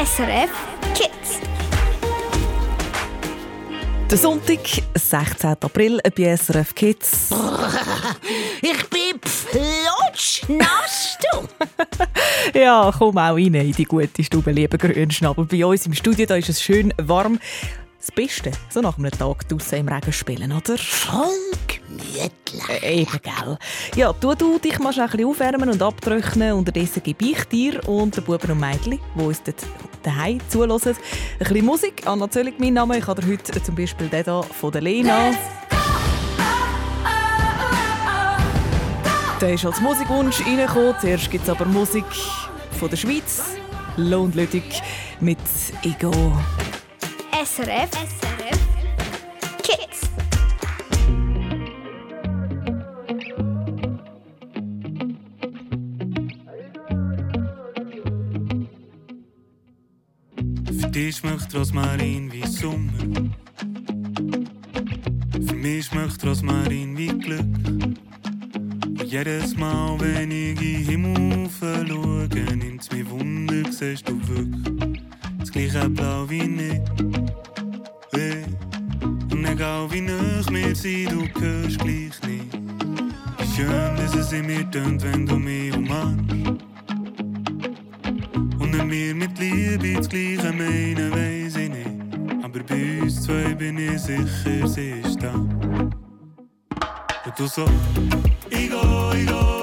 SRF Kids. Der Sonntag, 16. April bei SRF Kids. Ich bin flutsch nass, du. Ja, komm auch rein in die gute Stube, lieber Grünschnabel. Bei uns im Studio da ist es schön warm. Das Beste, so nach einem Tag draussen im Regen spielen, oder? Voll gemütlich. Äh, Eben, gell. Ja, du, du dich mal ein bisschen aufwärmen und abtrocknen. Unterdessen gebe ich dir und den Buben und Mädchen, die uns daheim zuhören, ein bisschen Musik. Anna Zöllig, mein Name. Ich habe heute zum Beispiel den hier von der Lena. Der ist als Musikwunsch reingekommen. Zuerst gibt es aber Musik von der Schweiz. Lohn Lüdig mit Ego. SRF SRF Dich schmeckt Rosmarin wie Sommer. Für mich schmeckt Rosmarin wie Glück. Und jedes Mal, wenn ich in Himmel schaue, nimmt's mir Wunder, siehst du wirklich das gleiche Blau wie nicht. Hey. Und egal wie nah wir sind, du hörst gleich nicht. Wie schön, dass es in mir tönt, wenn du mich umarmst. Und wir mit Liebe das Gleiche meinen, weiss ich nicht. Aber bei uns zwei bin ich sicher, sie ist da. Und du so, ich go, ich go.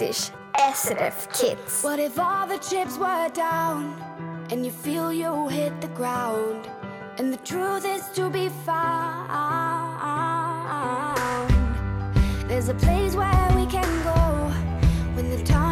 Hörst SRF Kids. What if all the chips were down and you feel you hit the ground and the truth is to be found? There's a place where we can go when the time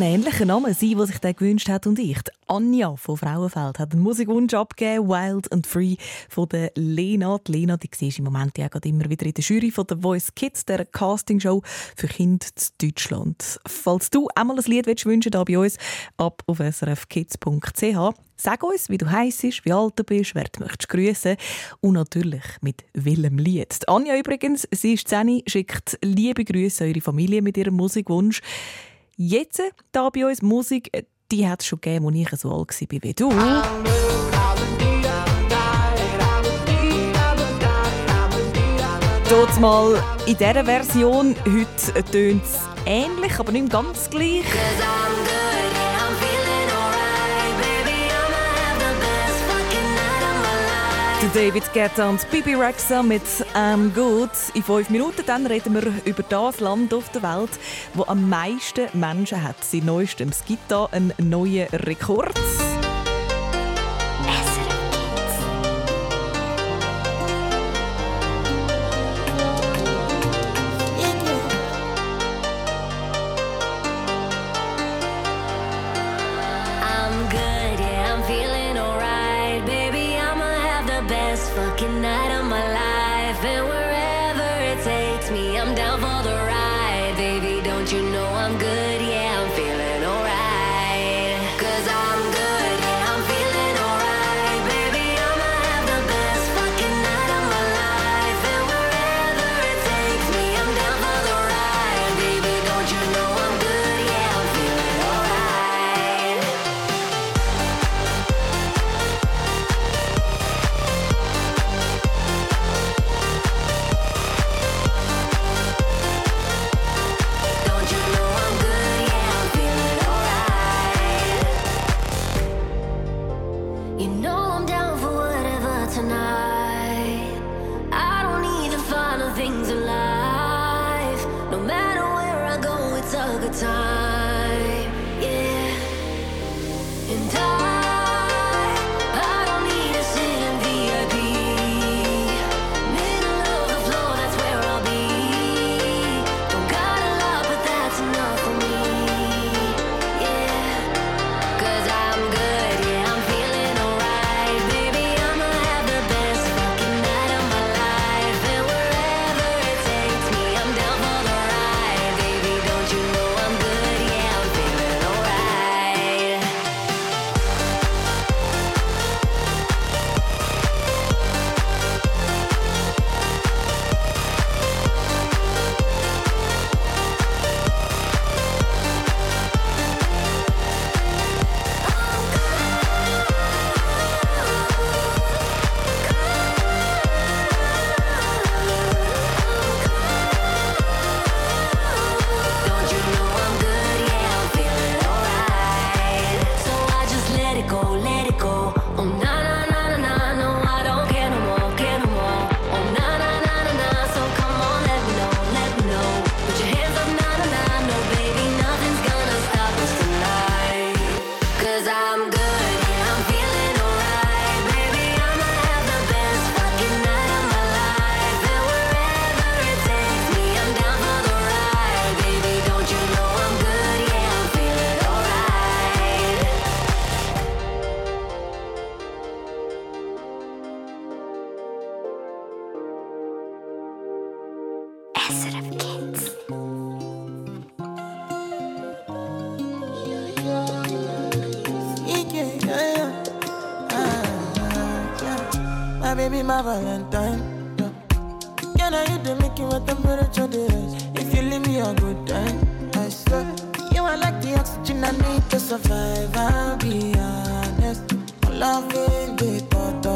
haben einen ähnlichen Namen, sie, der sich den gewünscht hat, und ich. Die Anja von Frauenfeld hat einen Musikwunsch abgegeben, Wild and Free von der Lena. Die Lena, die siehst im Moment ja gerade immer wieder in der Jury von der Voice Kids, der Castingshow für Kinder in Deutschland. Falls du auch mal ein Lied willst, wünschen da bei uns, ab auf srfkids.ch. Sag uns, wie du heisst, wie alt du bist, wer du möchtest grüßen und natürlich mit welchem Lied. Anja übrigens, sie ist 10, schickt liebe Grüße an ihre Familie mit ihrem Musikwunsch. Jetzt da bei uns Musik, äh, die hat es schon gegeben, als ich so alt war wie du. Dort mal in dieser Version, heute tönt es ähnlich, aber nicht ganz gleich. David Guetta und Bibi Rexa mit «I'm Good». In fünf Minuten dann reden wir über das Land auf der Welt, wo am meisten Menschen hat. Seit neuestem es gibt da einen neuen Rekord. I hit the making what temperature is? If you leave me a good time, I swear. You are like the oxygen I need to survive. I'll be honest. My loving the thought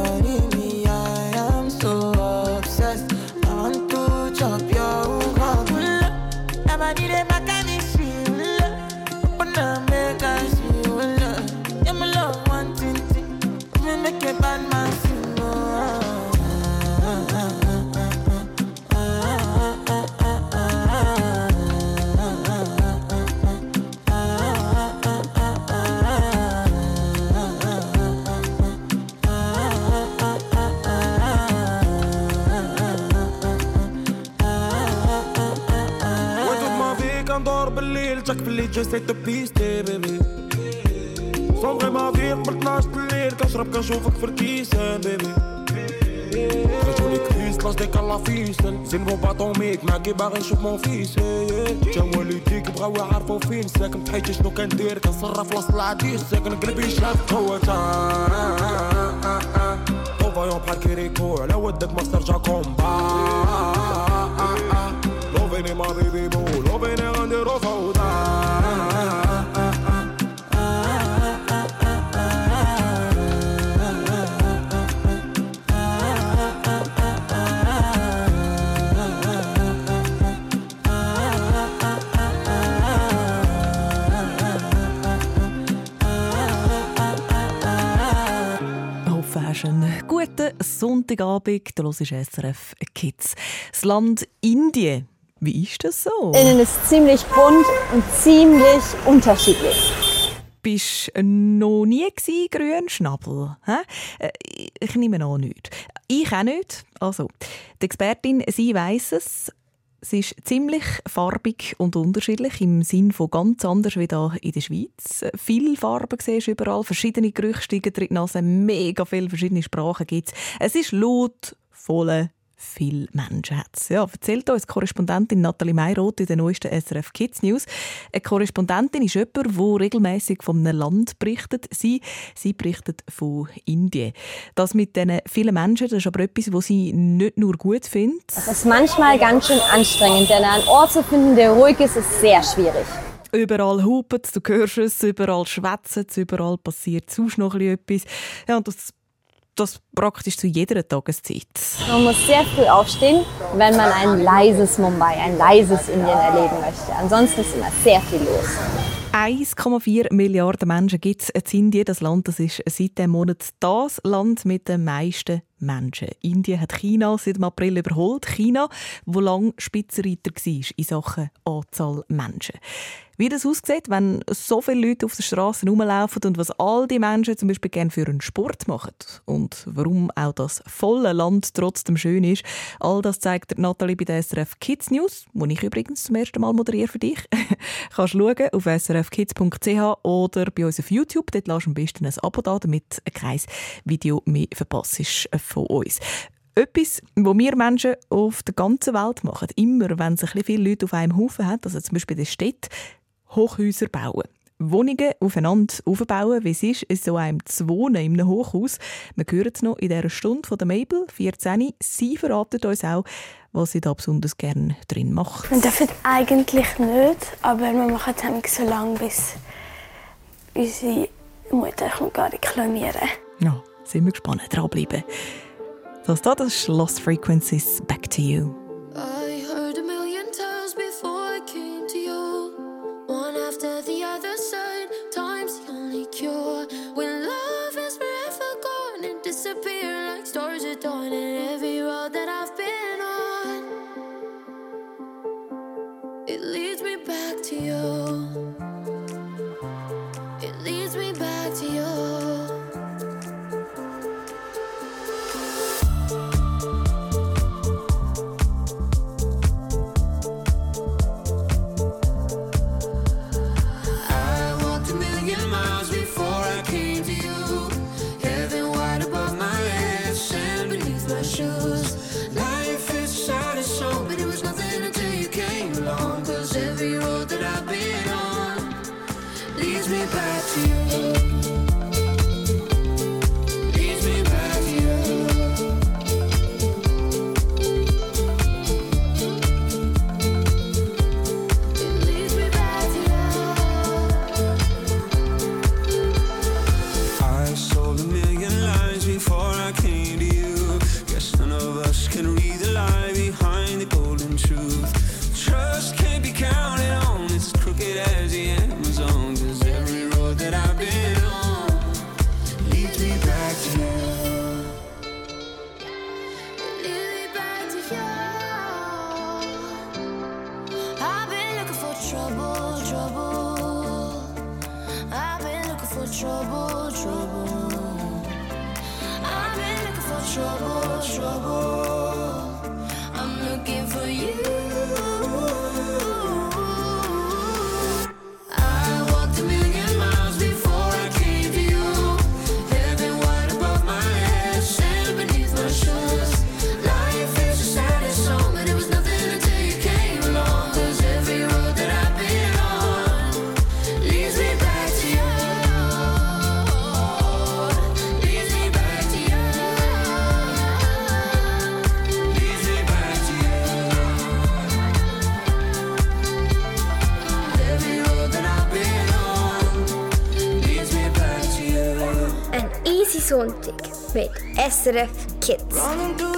ندور بالليل جاك باللي جيسي تبيستي بيبي صومغي ما فيك قبل 12 الليل كنشرب كنشوفك في الكيسان بيبي خرجوني كريس لاش ديك الله فيسن زين بون باطوميك معاكي باغي نشوف مون فيس. تا والديك بغاو يعرفو فين. ساكن في حياتي شنو كندير كنصرف وسط العديس ساكن قلبي شاف قوة طوفايون بحال كيريكو على ودك ما ترجع كومبا لوفيني ما بيبي بو Guten Sonntagabend, du hörst SRF Kids. Das Land Indien. Wie ist das so? Innen ist ziemlich bunt und ziemlich unterschiedlich. Bist noch nie gsi, Grünschnabel? Hä? Äh, Ich nehme an nicht. Ich auch nicht. Also, die Expertin, sie weiss es. Sie ist ziemlich farbig und unterschiedlich im Sinn von ganz anders wie hier in der Schweiz. Viele Farben siehst du überall, verschiedene Gerüche steigen dir in die Nase, mega viele verschiedene Sprachen gibt es. Es ist laut, voll, viele Menschen hat es. Ja, erzählt uns Korrespondentin Nathalie Mayroth in den neuesten SRF Kids News. Eine Korrespondentin ist jemand, der regelmäßig von einem Land berichtet. Sie, sie berichtet von Indien. Das mit diesen vielen Menschen, das ist aber etwas, was sie nicht nur gut findet. Es ist manchmal ganz schön anstrengend, denn einen Ort zu finden, der ruhig ist, ist sehr schwierig. Überall hupen du hörst es, überall schwätzen überall passiert sonst noch etwas. Ja, und das, das praktisch zu jeder Tageszeit. Man muss sehr früh aufstehen, wenn man ein leises Mumbai, ein leises Indien erleben möchte. Ansonsten ist immer sehr viel los. 1,4 Milliarden Menschen gibt es in Indien. Das Land das ist seit dem Monat das Land mit den meisten Menschen. Indien hat China seit dem April überholt. China, wo lang Spitzenreiter war in Sachen Anzahl Menschen. Wie das aussieht, wenn so viele Leute auf den Straßen rumlaufen und was all die Menschen zum Beispiel gerne für einen Sport machen und warum auch das volle Land trotzdem schön ist, all das zeigt der Nathalie bei der SRF Kids News, wo ich übrigens zum ersten Mal moderiere für dich. Kannst schauen auf srfkids.ch oder bei uns auf YouTube. Dort lass am besten ein Abo da, damit kein Video mehr verpasst von uns. Etwas, was wir Menschen auf der ganzen Welt machen, immer wenn sich ein viele Leute auf einem Haufen haben, also zum Beispiel in der Stadt, Hochhäuser bauen. Wohnungen aufeinander aufbauen, wie es ist, in so einem zu wohnen, in einem Hochhaus. Wir hören es noch in dieser Stunde von der Mabel, 14. Sie verratet uns auch, was sie da besonders gerne drin macht. Wir dürfen eigentlich nicht, aber wir machen es so lange, bis unsere Mutter gar reklamieren. Ja, sind wir gespannt. Dranbleiben. Das da, das ist Lost Frequencies. Back to you. SRF Kids.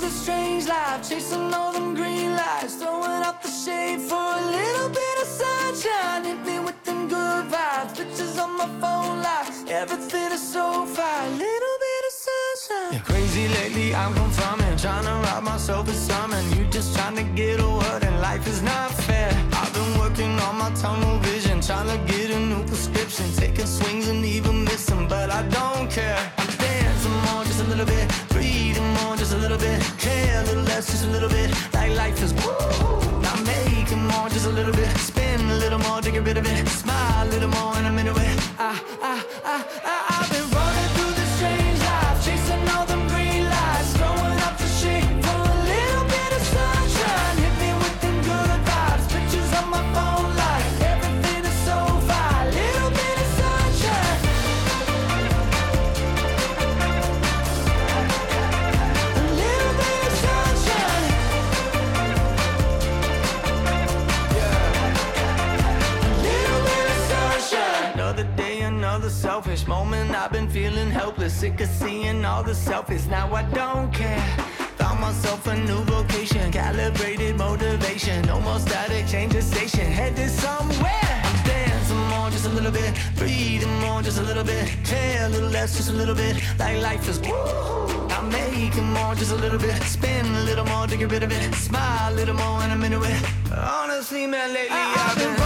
The selfies. Now I don't care. Found myself a new vocation, calibrated motivation. No more static, change the station, headed somewhere. I'm dancing more, just a little bit, breathing more, just a little bit, care a little less, just a little bit. Like life is woo. I'm making more, just a little bit, spin a little more to get rid of it, smile a little more, and I'm into it. Honestly, man, lately I've been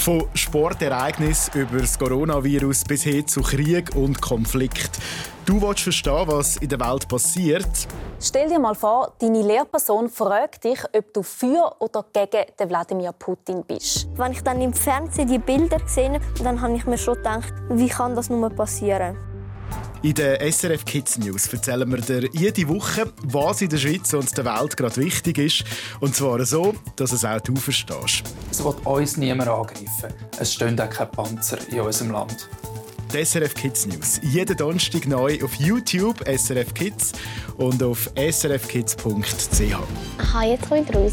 Von Sportereignis über das Coronavirus bis hin zu Krieg und Konflikt. Du willst verstehen, was in der Welt passiert. Stell dir mal vor, deine Lehrperson fragt dich, ob du für oder gegen den Wladimir Putin bist. Wenn ich dann im Fernsehen die Bilder gesehen habe, dann habe ich mir schon gedacht, wie kann das nur passieren? In den SRF Kids News erzählen wir dir jede Woche, was in der Schweiz und der Welt gerade wichtig ist. Und zwar so, dass es auch du verstehst. Es wird uns niemand angreifen. Es stehen auch keine Panzer in unserem Land. Die SRF Kids News. Jeden Donnerstag neu auf YouTube SRF Kids und auf srfkids.ch. Aha, jetzt komme ich raus.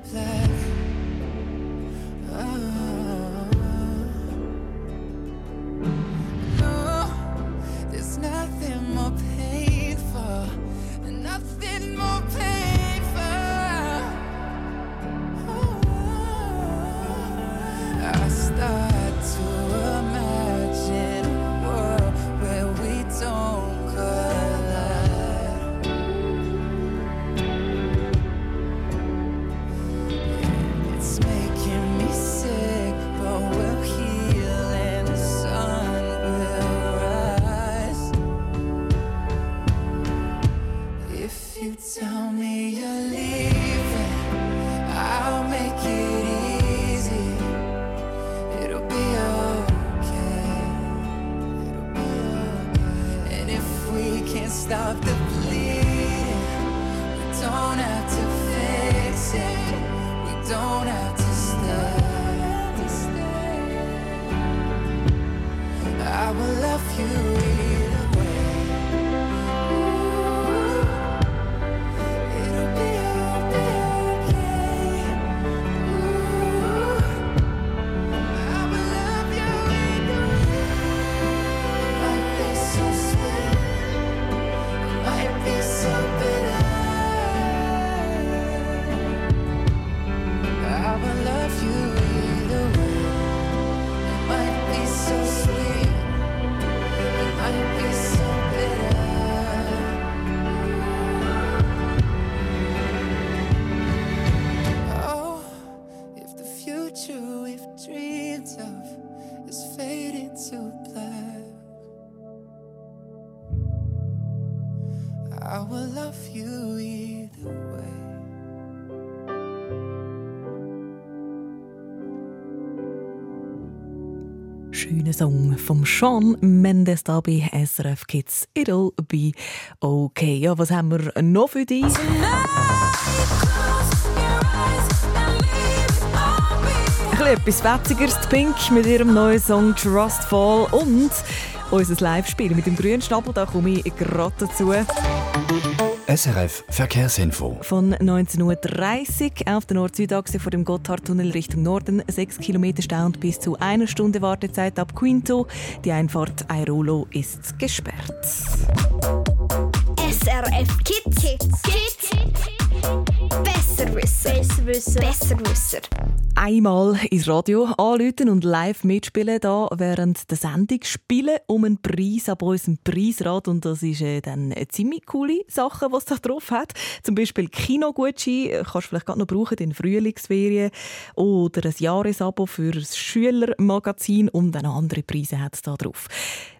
reply. will love you either way. Schöner Song von Sean Mendes da bei SRF Kids. It'll be okay. Ja, was haben wir noch für dich? Ein bisschen etwas Witzigeres, Pink mit ihrem neuen Song Trustfall und unser Live-Spiel mit dem grünen Schnabel. Da komme ich gerade dazu. SRF Verkehrsinfo. Von 19.30 Uhr auf der Nord-Süd-Achse vor dem Gotthardtunnel Richtung Norden. 6 Kilometer Stau und bis zu einer Stunde Wartezeit ab Quinto. Die Einfahrt Airolo ist gesperrt. SRF Kids. Kids. Kids. Kids. Besserwisser. Besserwisser. Besserwisser. Einmal ins Radio anrufen und live mitspielen da während der Sendung. Spielen um einen Preis ab unserem Preisrad. Und das ist äh, dann eine ziemlich coole Sache, was da drauf hat. Zum Beispiel Kinogutschein. Kannst du vielleicht gerade noch brauchen in Frühlingsferien. Oder ein Jahresabo für das Schülermagazin. Und dann andere Preise hat es da drauf.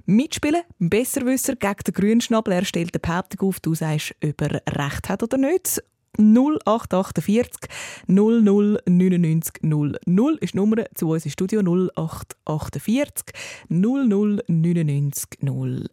Mitspielen, Besserwisser gegen den Grünschnabel. Er stellt eine Behauptung auf, du sagst, ob er recht hat oder nicht. 0848 00 99 00 ist die Nummer zu uns im Studio 0848 00 99 00.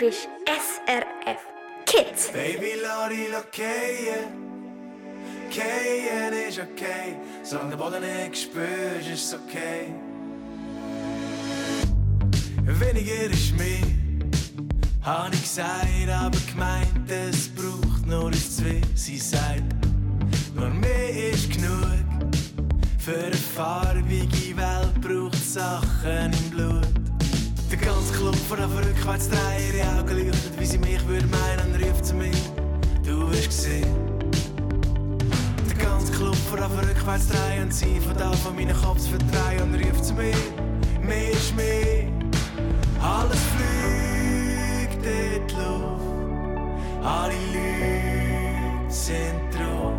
Bist SRF Kids. Baby, lass dich fallen. Fallen ist okay. Solange der Boden nicht spürst, ist es okay. Weniger ist mehr, hab ich gesagt, aber gemeint, es braucht nur uns zwei. Sie sagt, nur mehr ist genug. Für eine farbige Welt braucht Sachen im Blut. Der ganze Club von der rückwärts drehen, ihre Augen leuchten, wie sie mich würde meinen, und ruft zu mir, du wirst gesehen. Der ganze von der rückwärts drehen und sie von da von meinen Kopf verdrehen und ruft zu mir, mehr ist mehr. Alles fliegt in die Luft, alle Leute sind drauf.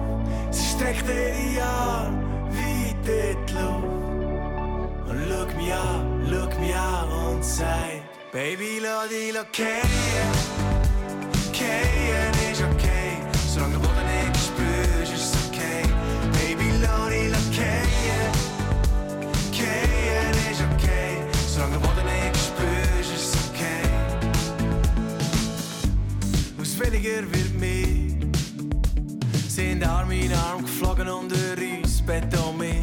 Sie streckt ihre Arme weit in die Luft und schaut mich an, schaut mich an und sagt, Baby, lass dich gehen, gehen ist okay, solange du Boden nicht spürst, ist es okay. Baby, lass dich gehen, gehen ist okay, solange du Boden nicht spürst, ist es okay. Aus weniger wird mehr, sind Arm in Arm geflogen unter uns, Bett um mich.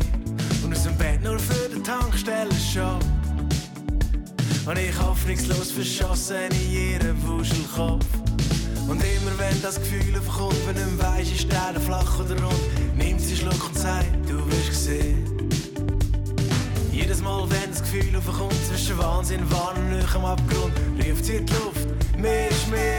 Und aus dem Bett nur für den Tankstellen-Shop. Und ich hoffnungslos verschossen in ihren Wuschelkopf. Und immer wenn das Gefühl aufkommt, wenn du weisst, ist der flach oder rund, nimmt sie Schluck und sagt, du wirst gesehen. Jedes Mal, wenn das Gefühl aufkommt, zwischen Wahnsinn, Wahn und am Abgrund, ruft sie die Luft, mehr ist mehr.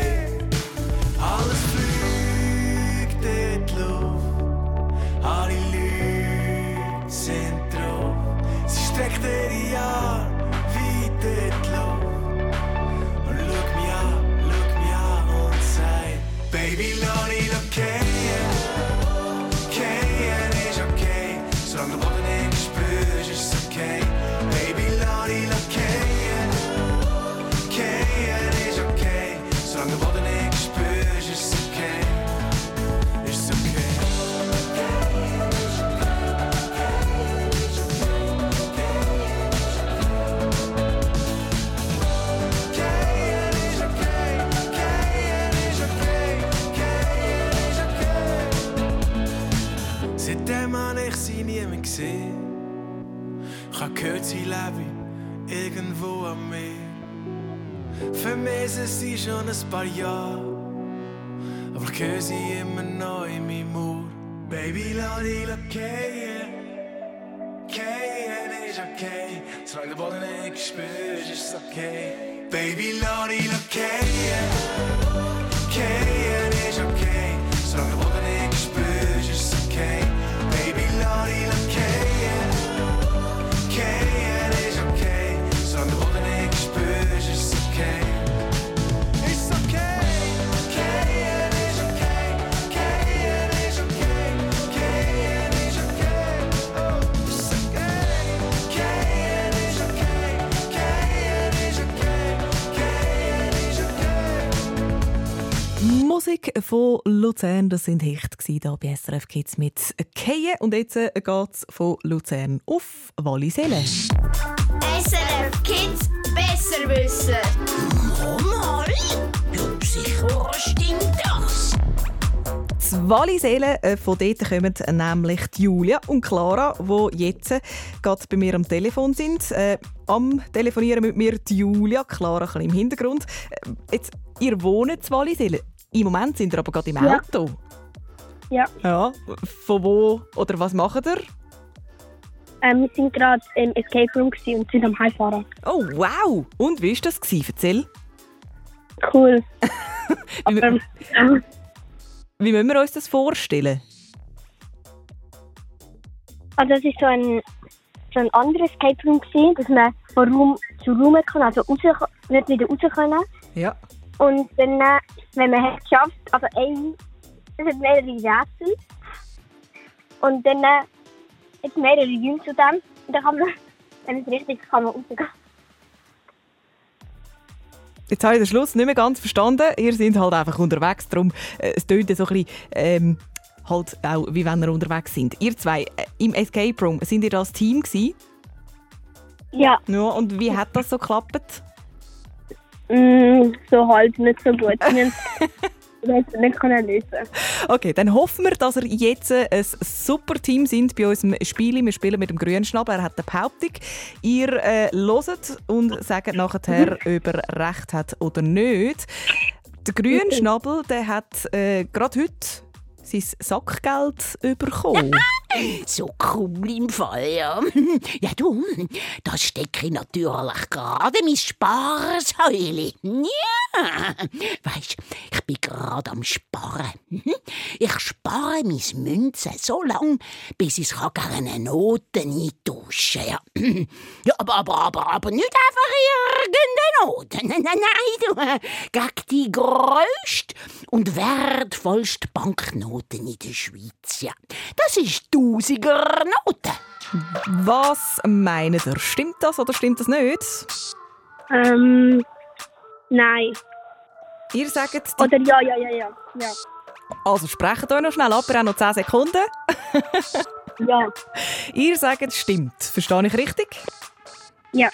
Vermisse sie schon ein paar Jahre. Aber ich höre sie immer noch in meinem Ohr. Baby, lass dich gehen. Gehen ist okay. Solange der Boden nicht spürst, ist es okay. Baby, lass dich gehen. Gehen ist okay. Solange der Musik von Luzern, das sind Hecht gsi da bei SRF Kids mit Keien und jetzt äh, geht's von Luzern auf Walliselle. SRF Kids besser wissen. Mal, du was stimmt das? Walliselle, äh, von dort kommen nämlich Julia und Clara, die jetzt äh, gerade bei mir am Telefon sind. Äh, am Telefonieren mit mir die Julia, Clara ein bisschen im Hintergrund. Äh, jetzt, ihr wohnt in Walliselle. Im Moment sind ihr aber gerade im. Auto. Ja, Ja. Von wo oder was macht ihr? ähm, wir sind gerade im Escape Room und sind am Heimfahren. Oh, wow! Und wie war das? Gewesen? Erzähl. Cool. Wie, Ähm, wie müssen wir uns das vorstellen? Also es ist so ein, so ein anderes Escape Room gewesen, dass man von Raum zu Raum kann, also raus, nicht wieder raus können. Ja. Und dann, wenn man es geschafft, also ein, es hat mehrere Rätsel. Und dann äh, hat mehrere Räume zu dem. Und dann kann man, wenn es richtig ist, kann man rausgehen. Jetzt habe ich den Schluss nicht mehr ganz verstanden. Ihr seid halt einfach unterwegs, darum äh, es tönt so ein bisschen, ähm, halt auch, wie wenn ihr unterwegs sind. Ihr zwei äh, im Escape Room, sind ihr das Team gewesen? Ja. Ja, und wie hat das so geklappt? Mm, so halb, nicht so gut. Nicht können lösen. Okay, dann hoffen wir, dass ihr jetzt ein super Team sind bei unserem Spiel. Wir spielen mit dem Grünschnabel. Er hat eine Behauptung. Ihr äh, hört und sagt nachher, ob er recht hat oder nicht. Der Grünschnabel der hat äh, gerade heute sein Sackgeld bekommen. So cool im Fall, ja. Ja, du, da stecke ich natürlich gerade mein Sparsäule. Ja, weisst, ich bin gerade am Sparen. Mhm. Ich spare meine Münzen so lang, bis ich kann eine Note eintauschen ja. ja, aber, aber, aber, aber nicht einfach irgendeine Note. Nein, nein, nein, du, gegen die grösste und wertvollste Banknote in der Schweiz, ja. Das ist Tausiger Note. Was meint ihr? Stimmt das oder stimmt das nicht? Ähm, nein. Ihr sagt die... Oder ja, ja, ja, ja. ja. Also sprecht euch noch schnell ab, ihr habt noch 10 Sekunden. ja. Ihr sagt, es stimmt. Verstehe ich richtig? Ja.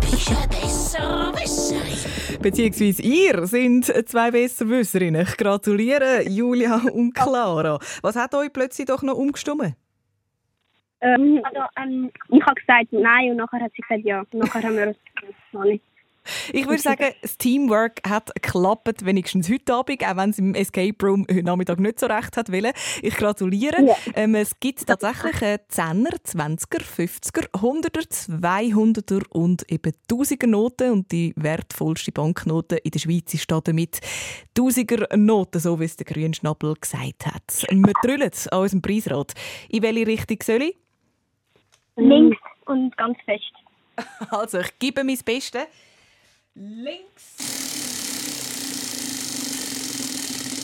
Bist ein Besserwisserin. Beziehungsweise ihr sind zwei Besserwisserinnen. Ich gratuliere Julia und Clara. Was hat euch plötzlich doch noch umgestimmt? Ähm, also, ähm, ich habe gesagt nein und nachher hat sie gesagt ja. Und nachher haben wir es noch nicht. Ich würde sagen, das Teamwork hat geklappt, wenigstens heute Abend, auch wenn es im Escape Room heute Nachmittag nicht so recht hat wollen. Ich gratuliere. Ja. Ähm, es gibt tatsächlich äh, 10er, 20er, 50er, 100er, 200er und eben 1000er Noten. Und die wertvollste Banknote in der Schweiz ist da damit 1000er Noten, so wie es der Grünschnabel gesagt hat. Wir drüllen an unserem Preisrad. In welche Richtung soll ich? Links und ganz fest. Also, ich gebe mein Bestes. Links.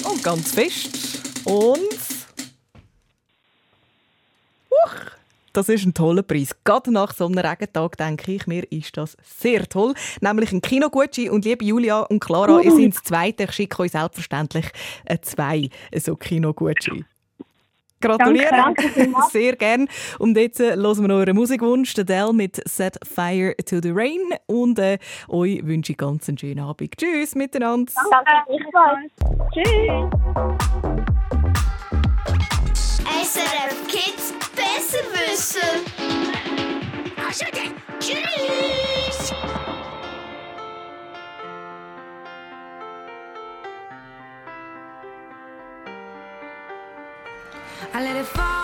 Und ganz fest. Und. Huch, das ist ein toller Preis. Gerade nach so einem Regentag, denke ich mir, ist das sehr toll. Nämlich ein Kinogutschein. Und liebe Julia und Clara, ihr seid das Zweite. Ich schicke euch selbstverständlich äh, zwei so Kinogutschein. Gratuliere. Danke, danke. Sehr gern. Und jetzt äh, hören wir noch euren Musikwunsch, Dell mit Set Fire to the Rain. Und äh, euch wünsche ich ganz einen schönen Abend. Tschüss miteinander. Danke, ich Tschüss. SRF Kids Besserwisser. Also dann, tschüss. I let it fall,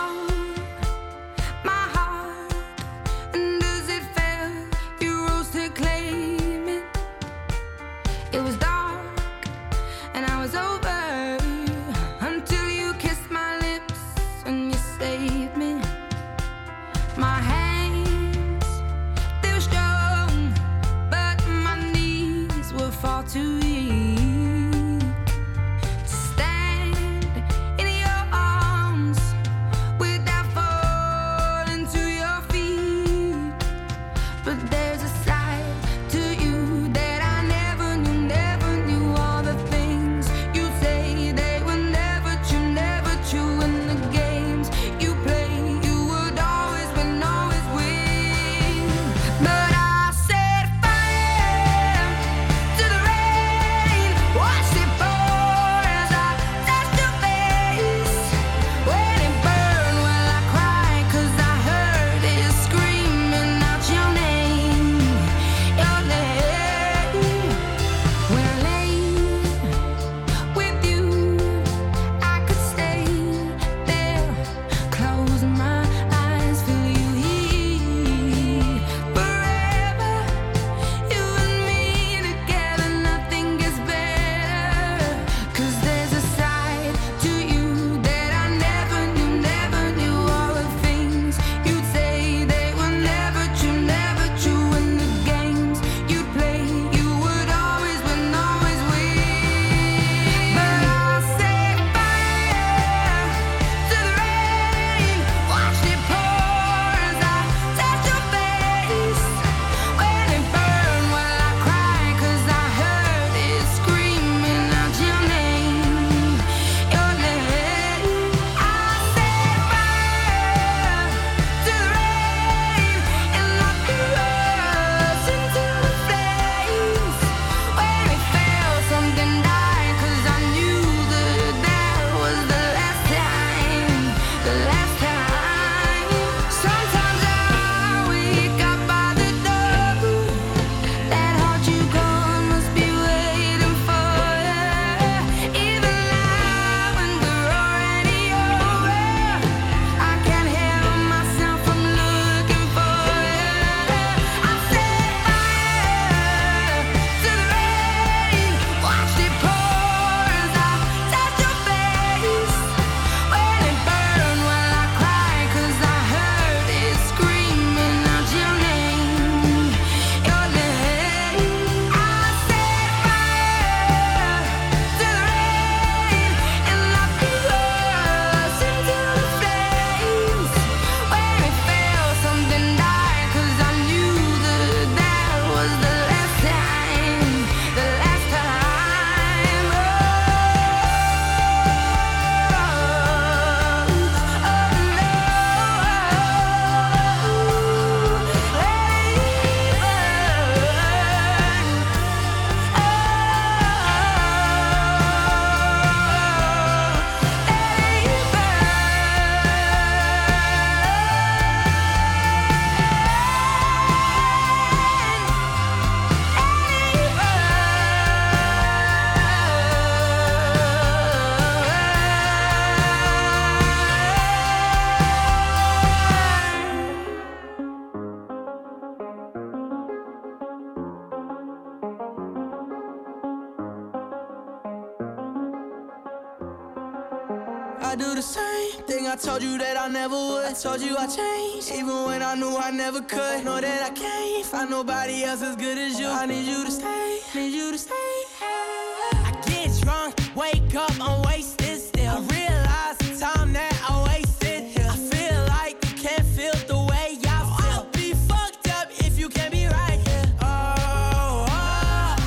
I never could. Know that I can't find nobody else as good as you. I need you to stay, need you to stay. I get drunk, wake up, I'm wasted still. I realize the time that I wasted here. I feel like you can't feel the way I feel. I'll be fucked up if you can't be right here. Oh, oh,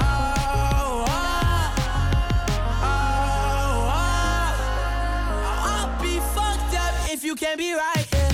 oh, oh, oh. I'll be fucked up if you can't be right here.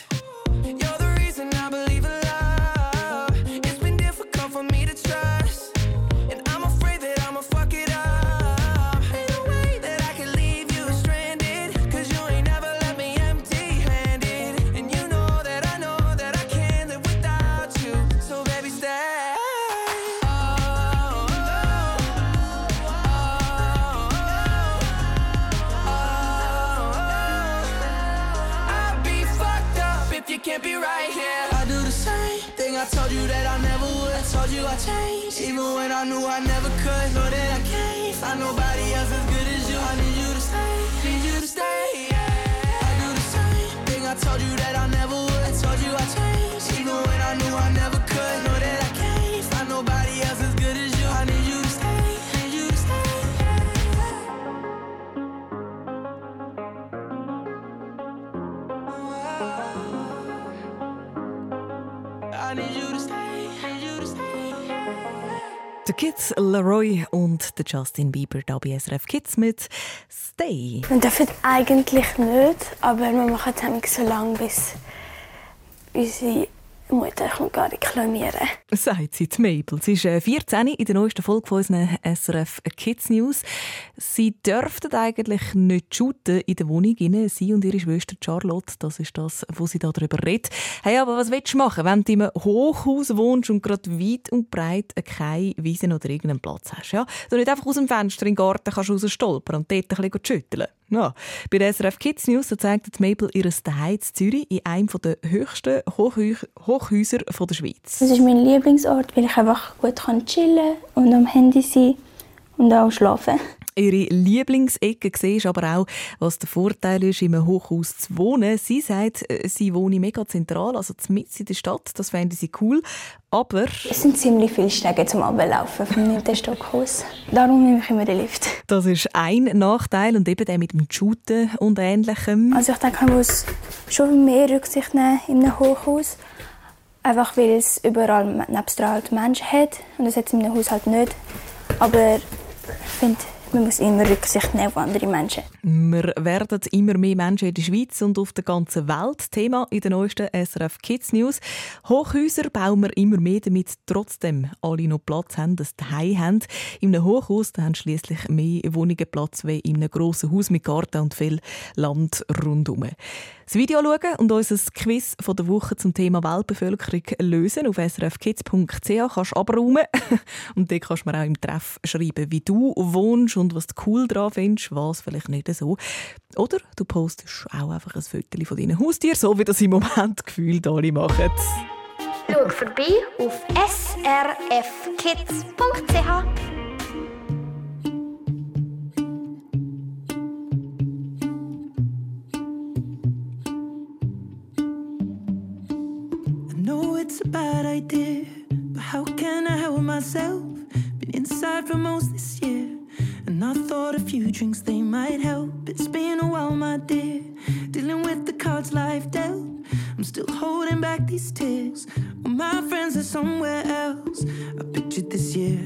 I knew I never could. Know that I can't find nobody Kids Leroy und der Justin Bieber da bei SRF Kids mit Stay. Wir dürfen eigentlich nicht, aber wir machen es so lange, bis unsere Mutter kommt gar reklamieren. Sagt sie, die Mabel. Sie ist äh, 14 in der neuesten Folge von unseren SRF Kids News. Sie dürften eigentlich nicht shooten in der Wohnung. Rein. Sie und ihre Schwester Charlotte, das ist das, wo sie da darüber redet. Hey, aber was willst du machen, wenn du in einem Hochhaus wohnst und gerade weit und breit keine Wiese oder irgendeinen Platz hast? Ja? Du nicht einfach aus dem Fenster in den Garten kannst rausstolpern und dort ein bisschen schütteln. Ja. Bei der SRF Kids News zeigt Mabel ihr Zuhause in Zürich in einem der höchsten Hochhäu Hochhäuser von der Schweiz. Das ist mein Lieblingsort, weil ich einfach gut kann chillen und am Handy sein und auch schlafen. Ihre Lieblingsecke ist aber auch, was der Vorteil ist, in einem Hochhaus zu wohnen. Sie sagt, äh, sie wohne mega zentral, also mitten in der Stadt. Das fände sie cool. Aber Es sind ziemlich viele Stege zum Ablaufen vom 9. Stockhaus. Darum nehme ich immer den Lift. das ist ein Nachteil und eben der mit dem Shooten und Ähnlichem. Also ich denke, man muss schon mehr Rücksicht nehmen in einem Hochhaus. Einfach weil es überall nebst halt Menschen hat. Und das hat es in einem Haus halt nicht. Aber ich finde, man muss immer Rücksicht nehmen auf andere Menschen. Wir werden immer mehr Menschen in der Schweiz und auf der ganzen Welt. Thema in der neuesten SRF Kids News. Hochhäuser bauen wir immer mehr, damit trotzdem alle noch Platz haben, dass sie Hai haben. In einem Hochhaus haben schliesslich mehr Wohnungen Platz wie in einem grossen Haus mit Garten und viel Land rundherum. Das Video schauen und unser Quiz von der Woche zum Thema Weltbevölkerung lösen auf srfkids.ch kannst du abräumen. und dort kannst du mir auch im Treff schreiben, wie du wohnst und was du cool daran findest, was vielleicht nicht so. Oder du postest auch einfach ein Foto von deinen Haustieren, so wie das im Moment gefühlt alle machen. Schau vorbei auf srfkids.ch. myself? Been inside for most this year, and I thought a few drinks they might help. It's been a while, my dear, dealing with the cards life dealt. I'm still holding back these tears. Well, my friends are somewhere else. I pictured this year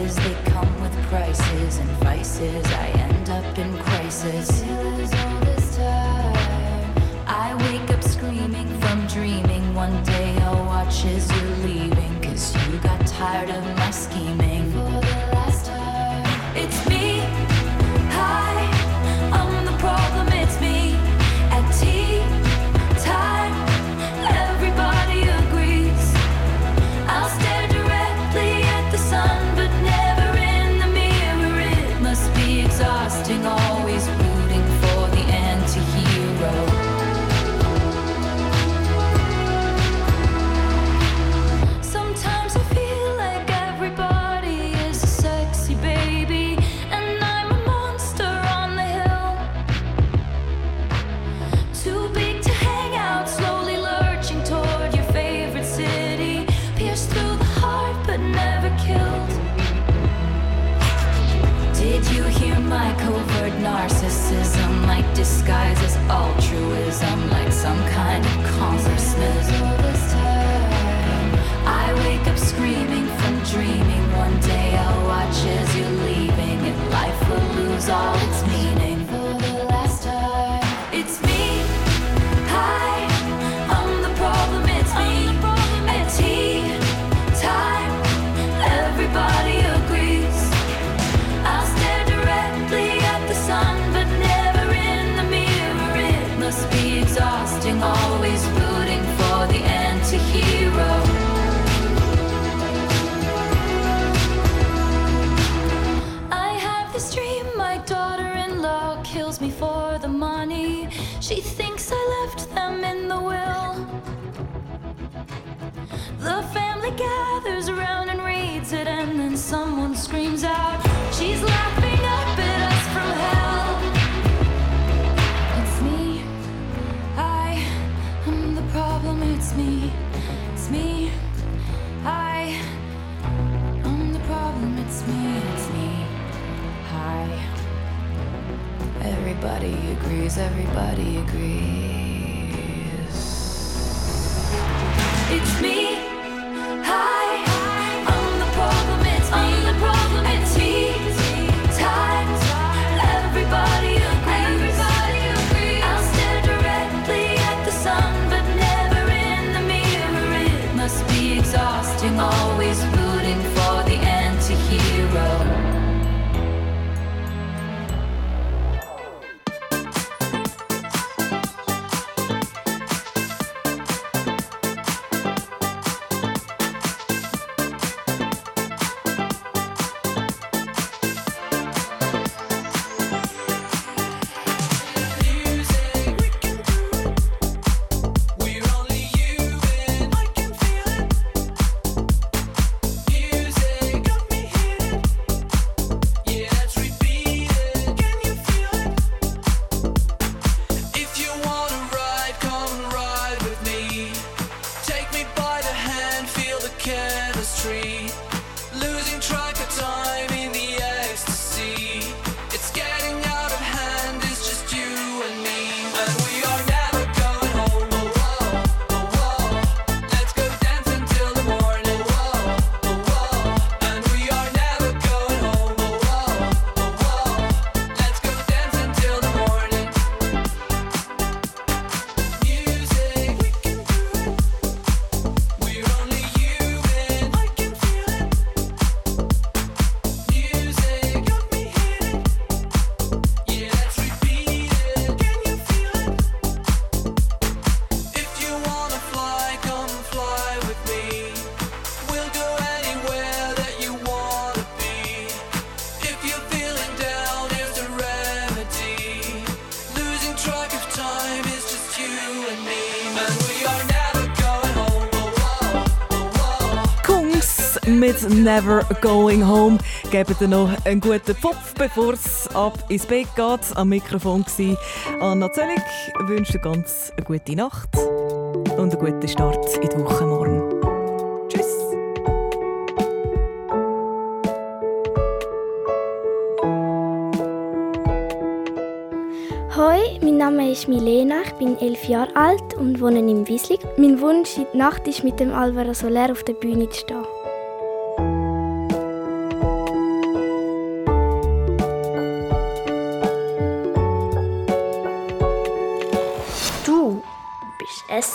prices, they come with prices and vices. I end up in crisis. She thinks I left them in the will. The family gathers around and reads it, and then someone screams out, She's laughing up at us from hell. It's me. I am the problem. It's me. It's me. I am the problem. It's me. It's me. Hi. Everybody agrees, everybody agrees. It's me. Never Going Home. Geben dir noch einen guten Pfupf, bevor es ab ins Bett geht. Am Mikrofon war Anna Zöllig. Ich wünsche dir ganz eine gute Nacht und einen guten Start in die Woche morgen. Hoi, mein Name ist Milena, ich bin elf Jahre alt und wohne in Wieslig. Mein Wunsch in der Nacht ist, mit dem Alvaro Soler auf der Bühne zu stehen.